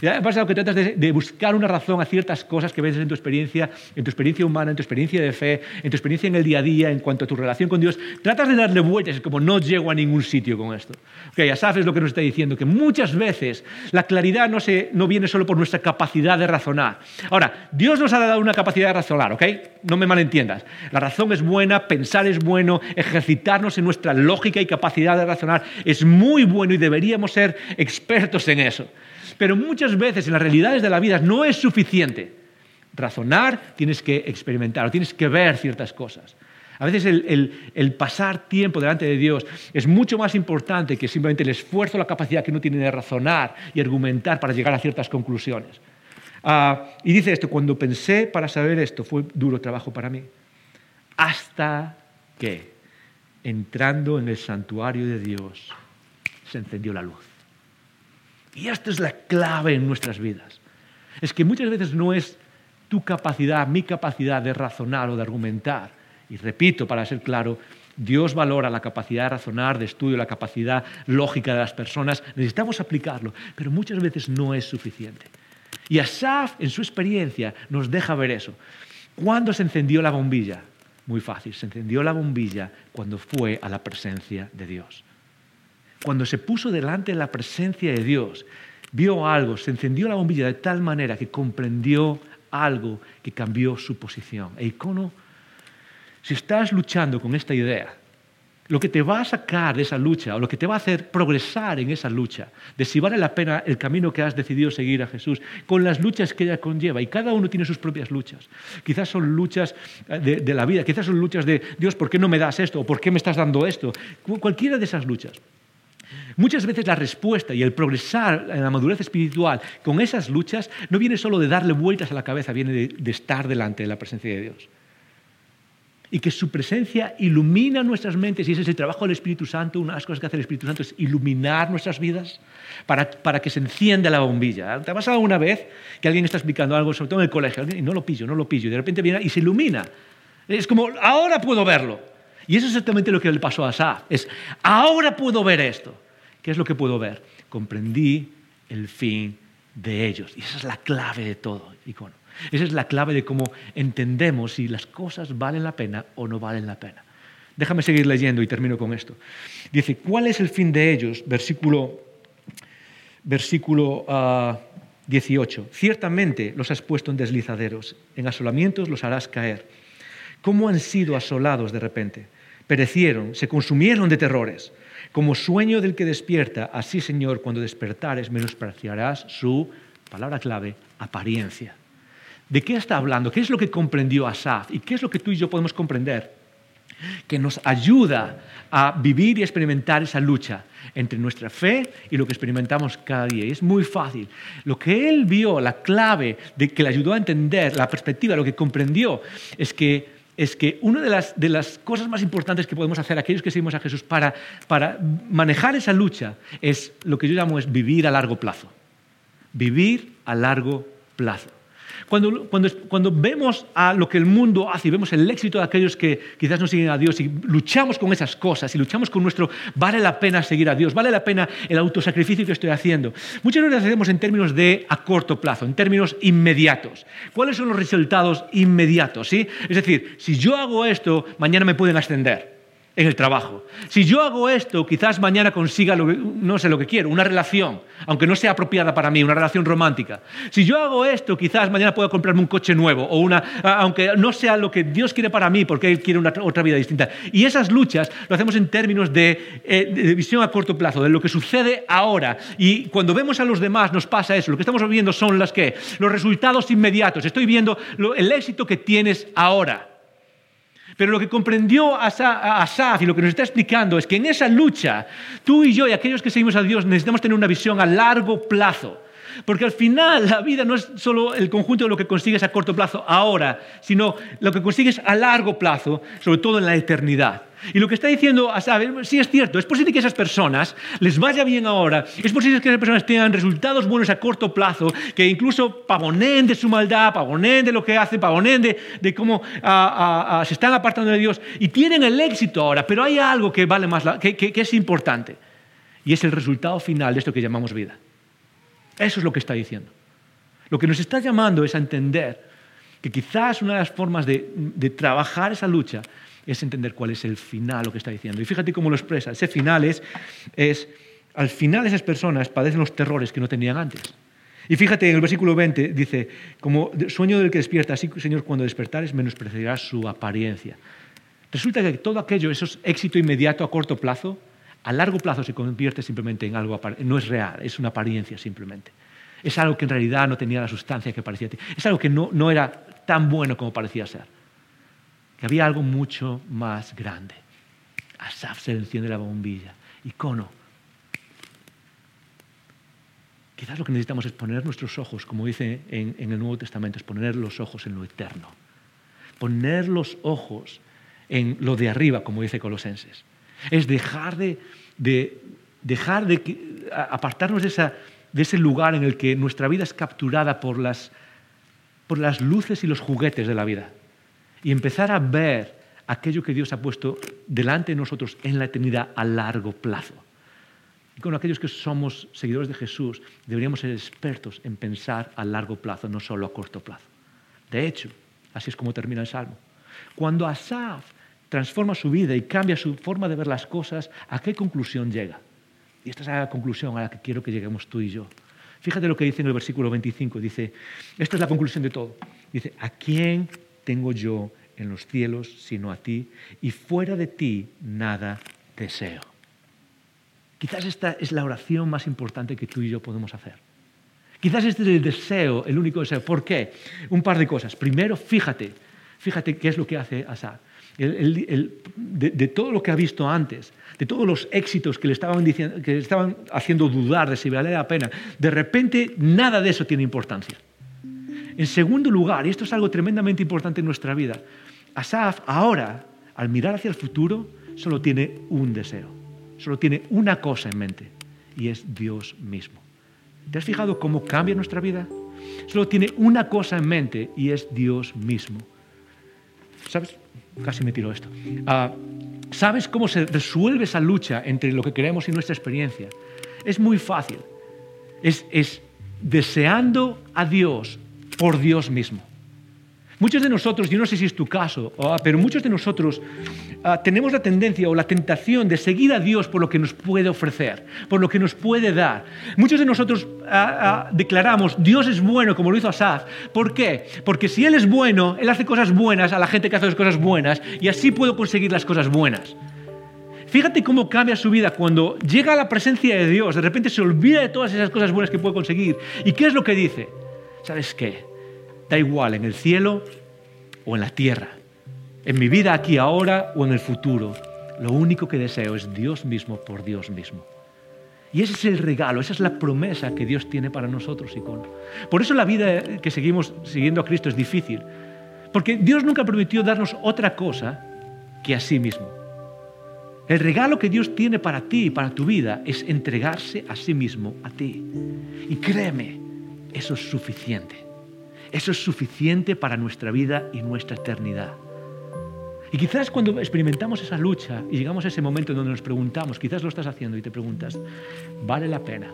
Ha pasado que tratas de, buscar una razón a ciertas cosas que ves en tu experiencia, en tu experiencia humana, en tu experiencia de fe, en tu experiencia en el día a día, en cuanto a tu relación con Dios. Tratas de darle vueltas, es como no llego a ningún sitio con esto. Okay, ya sabes lo que nos está diciendo, que muchas veces la claridad no, se, no viene solo por nuestra capacidad de razonar. Ahora, Dios nos ha dado una capacidad de razonar, ¿ok? No me malentiendas. La razón es buena, pensar es bueno, ejercitarnos en nuestra lógica y capacidad de razonar es muy bueno y deberíamos ser expertos en eso. Pero muchas veces en las realidades de la vida no es suficiente. Razonar, tienes que experimentar, tienes que ver ciertas cosas. A veces el, pasar tiempo delante de Dios es mucho más importante que simplemente el esfuerzo, la capacidad que uno tiene de razonar y argumentar para llegar a ciertas conclusiones. Ah, y dice esto, cuando pensé para saber esto, fue duro trabajo para mí. Hasta que, entrando en el santuario de Dios, se encendió la luz. Y esta es la clave en nuestras vidas. Es que muchas veces no es tu capacidad, mi capacidad de razonar o de argumentar. Y repito, para ser claro, Dios valora la capacidad de razonar, de estudio, la capacidad lógica de las personas. Necesitamos aplicarlo, pero muchas veces no es suficiente. Y Asaf, en su experiencia, nos deja ver eso. ¿Cuándo se encendió la bombilla? Muy fácil, se encendió la bombilla cuando fue a la presencia de Dios cuando se puso delante de la presencia de Dios, vio algo, se encendió la bombilla de tal manera que comprendió algo que cambió su posición. E icono, si estás luchando con esta idea, lo que te va a sacar de esa lucha o lo que te va a hacer progresar en esa lucha, de si vale la pena el camino que has decidido seguir a Jesús, con las luchas que ella conlleva, y cada uno tiene sus propias luchas. Quizás son luchas eh, de, de la vida, quizás son luchas de Dios, ¿por qué no me das esto? ¿O por qué me estás dando esto? Cualquiera de esas luchas. Muchas veces la respuesta y el progresar en la madurez espiritual con esas luchas no viene solo de darle vueltas a la cabeza, viene de, estar delante de la presencia de Dios. Y que su presencia ilumina nuestras mentes, y ese es el trabajo del Espíritu Santo. Una de las cosas que hace el Espíritu Santo es iluminar nuestras vidas para, para que se encienda la bombilla. ¿Te ha pasado una vez que alguien está explicando algo, sobre todo en el colegio, y no lo pillo, no lo pillo, y de repente viene y se ilumina? Es como, ahora puedo verlo. Y eso es exactamente lo que le pasó a Asaf. Es, ahora puedo ver esto. ¿Qué es lo que puedo ver? Comprendí el fin de ellos. Y esa es la clave de todo, icono. Esa es la clave de cómo entendemos si las cosas valen la pena o no valen la pena. Déjame seguir leyendo y termino con esto. Dice, ¿cuál es el fin de ellos? Versículo, versículo 18. Ah, Ciertamente los has puesto en deslizaderos, en asolamientos los harás caer. ¿Cómo han sido asolados de repente? Perecieron, se consumieron de terrores. Como sueño del que despierta, así Señor, cuando despertares, menospreciarás su, palabra clave, apariencia. ¿De qué está hablando? ¿Qué es lo que comprendió Asaf? ¿Y qué es lo que tú y yo podemos comprender? Que nos ayuda a vivir y experimentar esa lucha entre nuestra fe y lo que experimentamos cada día. Y es muy fácil. Lo que él vio, la clave de que le ayudó a entender, la perspectiva, lo que comprendió, es que es que una de las, cosas más importantes que podemos hacer aquellos que seguimos a Jesús para, manejar esa lucha es lo que yo llamo es vivir a largo plazo. Vivir a largo plazo. Cuando, cuando, cuando vemos a lo que el mundo hace y vemos el éxito de aquellos que quizás no siguen a Dios y luchamos con esas cosas y luchamos con nuestro, vale la pena seguir a Dios, vale la pena el autosacrificio que estoy haciendo. Muchas veces hacemos en términos de a corto plazo, en términos inmediatos. ¿Cuáles son los resultados inmediatos? ¿sí? Es decir, si yo hago esto, mañana me pueden ascender en el trabajo. Si yo hago esto, quizás mañana consiga lo que, no sé lo que quiero, una relación, aunque no sea apropiada para mí, una relación romántica. Si yo hago esto, quizás mañana pueda comprarme un coche nuevo, o una, aunque no sea lo que Dios quiere para mí, porque Él quiere una, otra vida distinta. Y esas luchas lo hacemos en términos de, eh, de, visión a corto plazo, de lo que sucede ahora. Y cuando vemos a los demás nos pasa eso. Lo que estamos viendo son las que, los resultados inmediatos. Estoy viendo el éxito que tienes ahora. Pero lo que comprendió Asaf y lo que nos está explicando es que en esa lucha, tú y yo y aquellos que seguimos a Dios necesitamos tener una visión a largo plazo. Porque al final la vida no es solo el conjunto de lo que consigues a corto plazo ahora, sino lo que consigues a largo plazo, sobre todo en la eternidad. Y lo que está diciendo Asaf, sí es cierto, es posible que esas personas les vaya bien ahora, es posible que esas personas tengan resultados buenos a corto plazo, que incluso pavoneen de su maldad, pavoneen de lo que hacen, pavoneen de, cómo se están apartando de Dios y tienen el éxito ahora, pero hay algo que vale más, que es importante, y es el resultado final de esto que llamamos vida. Eso es lo que está diciendo. Lo que nos está llamando es a entender que quizás una de las formas de, trabajar esa lucha es entender cuál es el final, lo que está diciendo. Y fíjate cómo lo expresa. Ese final es, al final esas personas padecen los terrores que no tenían antes. Y fíjate en el versículo 20 dice, como sueño del que despierta, así Señor, cuando despertares menospreciarás su apariencia. Resulta que todo aquello, eso es éxito inmediato a corto plazo, a largo plazo se convierte simplemente en algo, no es real, es una apariencia simplemente. Es algo que en realidad no tenía la sustancia que parecía. Es algo que no, no era tan bueno como parecía ser. Que había algo mucho más grande. Asaf se enciende la bombilla. Icono. Quizás lo que necesitamos es poner nuestros ojos, como dice en, el Nuevo Testamento, es poner los ojos en lo eterno. Poner los ojos en lo de arriba, como dice Colosenses es dejar de, dejar de apartarnos de, ese lugar en el que nuestra vida es capturada por las luces y los juguetes de la vida y empezar a ver aquello que Dios ha puesto delante de nosotros en la eternidad a largo plazo. Y con aquellos que somos seguidores de Jesús, deberíamos ser expertos en pensar a largo plazo, no solo a corto plazo. De hecho, así es como termina el Salmo. Cuando Asaf transforma su vida y cambia su forma de ver las cosas, ¿a qué conclusión llega? Y esta es la conclusión a la que quiero que lleguemos tú y yo. Fíjate lo que dice en el versículo 25. Dice, esta es la conclusión de todo. Dice, ¿a quién tengo yo en los cielos sino a ti? Y fuera de ti nada deseo. Quizás esta es la oración más importante que tú y yo podemos hacer. Quizás este es el deseo, el único deseo. ¿Por qué? Un par de cosas. Primero, fíjate, fíjate qué es lo que hace Asad de, todo lo que ha visto antes, de todos los éxitos que le, estaban que le estaban haciendo dudar de si valía la pena, de repente nada de eso tiene importancia. En segundo lugar, y esto es algo tremendamente importante en nuestra vida, Asaf ahora, al mirar hacia el futuro, solo tiene un deseo, solo tiene una cosa en mente, y es Dios mismo. ¿Te has fijado cómo cambia nuestra vida? Solo tiene una cosa en mente, y es Dios mismo. ¿Sabes? Casi me tiro esto. Ah, ¿Sabes cómo se resuelve esa lucha entre lo que queremos y nuestra experiencia? Es muy fácil. Es, es deseando a Dios por Dios mismo. Muchos de nosotros, yo no sé si es tu caso, ah, pero muchos de nosotros ah, tenemos la tendencia o la tentación de seguir a Dios por lo que nos puede ofrecer, por lo que nos puede dar. Muchos de nosotros ah, declaramos, Dios es bueno, como lo hizo Asaf. ¿Por qué? Porque si Él es bueno, Él hace cosas buenas a la gente que hace cosas buenas y así puedo conseguir las cosas buenas. Fíjate cómo cambia su vida cuando llega a la presencia de Dios, de repente se olvida de todas esas cosas buenas que puede conseguir. ¿Y qué es lo que dice? ¿Sabes qué? Da igual en el cielo o en la tierra, en mi vida aquí ahora o en el futuro. Lo único que deseo es Dios mismo por Dios mismo. Y ese es el regalo, esa es la promesa que Dios tiene para nosotros, Icono. Por eso la vida que seguimos siguiendo a Cristo es difícil. Porque Dios nunca prometió darnos otra cosa que a sí mismo. El regalo que Dios tiene para ti y para tu vida es entregarse a sí mismo, a ti. Y créeme, eso es suficiente. eso es suficiente para nuestra vida y nuestra eternidad. Y quizás cuando experimentamos esa lucha y llegamos a ese momento donde nos preguntamos, quizás lo estás haciendo y te preguntas, ¿vale la pena?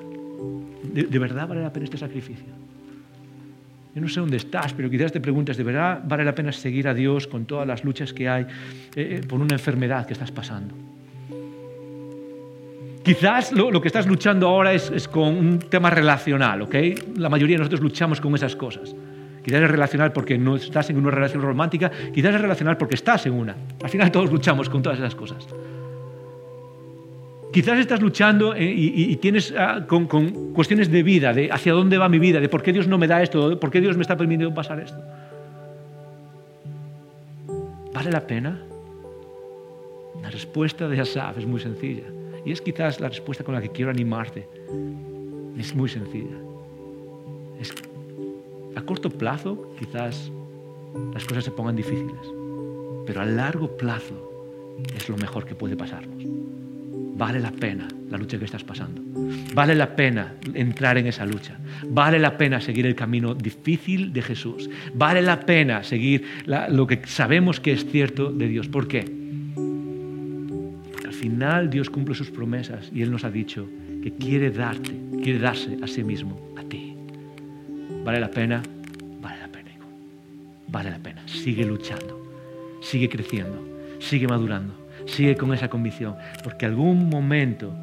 ¿De, verdad vale la pena este sacrificio? Yo no sé dónde estás, pero quizás te preguntas, ¿de verdad vale la pena seguir a Dios con todas las luchas que hay eh, eh, por una enfermedad que estás pasando? Quizás lo, que estás luchando ahora es, con un tema relacional, ¿ok? La mayoría de nosotros luchamos con esas cosas. Quizás es relacional porque no estás en una relación romántica, quizás es relacional porque estás en una. Al final todos luchamos con todas esas cosas. Quizás estás luchando eh, y, tienes ah, con, cuestiones de vida, de hacia dónde va mi vida, de por qué Dios no me da esto, por qué Dios me está permitiendo pasar esto. ¿Vale la pena? La respuesta de Asaf es muy sencilla. Y es quizás la respuesta con la que quiero animarte. Es muy sencilla. Es a corto plazo quizás las cosas se pongan difíciles, pero a largo plazo es lo mejor que puede pasarnos. Vale la pena la lucha que estás pasando. Vale la pena entrar en esa lucha. Vale la pena seguir el camino difícil de Jesús. Vale la pena seguir lo que sabemos que es cierto de Dios. ¿Por qué? Final Dios cumple sus promesas y Él nos ha dicho que quiere darte, quiere darse a sí mismo ¿Vale la pena? Vale la pena, hijo. Vale la pena. Sigue luchando. Sigue creciendo. Sigue madurando. Sigue con esa convicción. Porque algún momento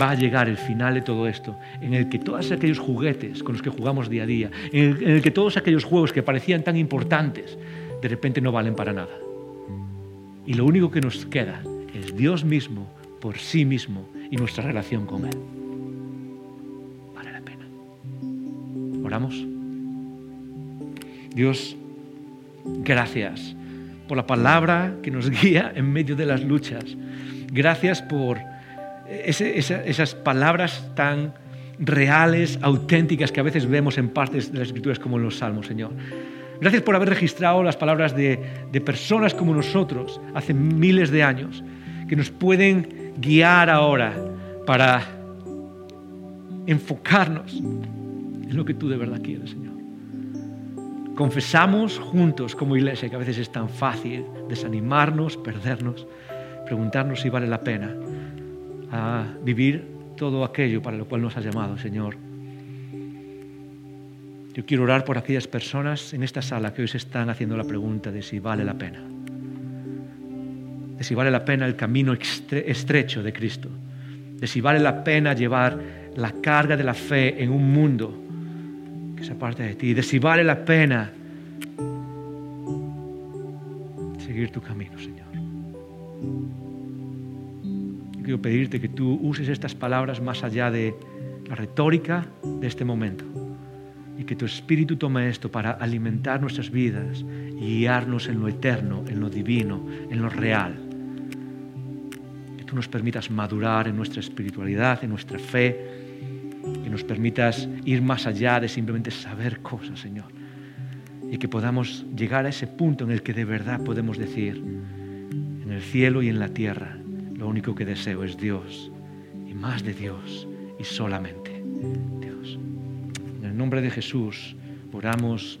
va a llegar el final de todo esto, en el que todos aquellos juguetes con los que jugamos día a día, en el, que todos aquellos juegos que parecían tan importantes, de repente no valen para nada. Y lo único que nos queda Dios mismo por sí mismo y nuestra relación con Él. Vale la pena. Oramos. Dios, gracias por la palabra que nos guía en medio de las luchas. Gracias por esas palabras tan reales, auténticas que a veces vemos en partes de las escrituras como en los salmos, Señor. Gracias por haber registrado las palabras de personas como nosotros hace miles de años, que nos pueden guiar ahora para enfocarnos en lo que tú de verdad quieres, Señor. Confesamos juntos como iglesia que a veces es tan fácil desanimarnos, perdernos, preguntarnos si vale la pena vivir todo aquello para lo cual nos has llamado, Señor. Yo quiero orar por aquellas personas en esta sala que hoy se están haciendo la pregunta de si vale la pena. De si vale la pena el camino estrecho de Cristo. De si vale la pena llevar la carga de la fe en un mundo esa parte de ti, de si vale la pena seguir tu camino, Señor. quiero pedirte que tú uses estas palabras más allá de la retórica de este momento y que tu Espíritu tome esto para alimentar nuestras vidas y guiarnos en lo eterno, en lo divino, en lo real. Tú nos permitas madurar en nuestra espiritualidad, en nuestra fe, que nos permitas ir más allá de simplemente saber cosas, Señor. Y que podamos llegar a ese punto en el que de verdad podemos decir, en el cielo y en la tierra, lo único que deseo es Dios, y más de Dios, y solamente Dios. En el nombre de Jesús oramos.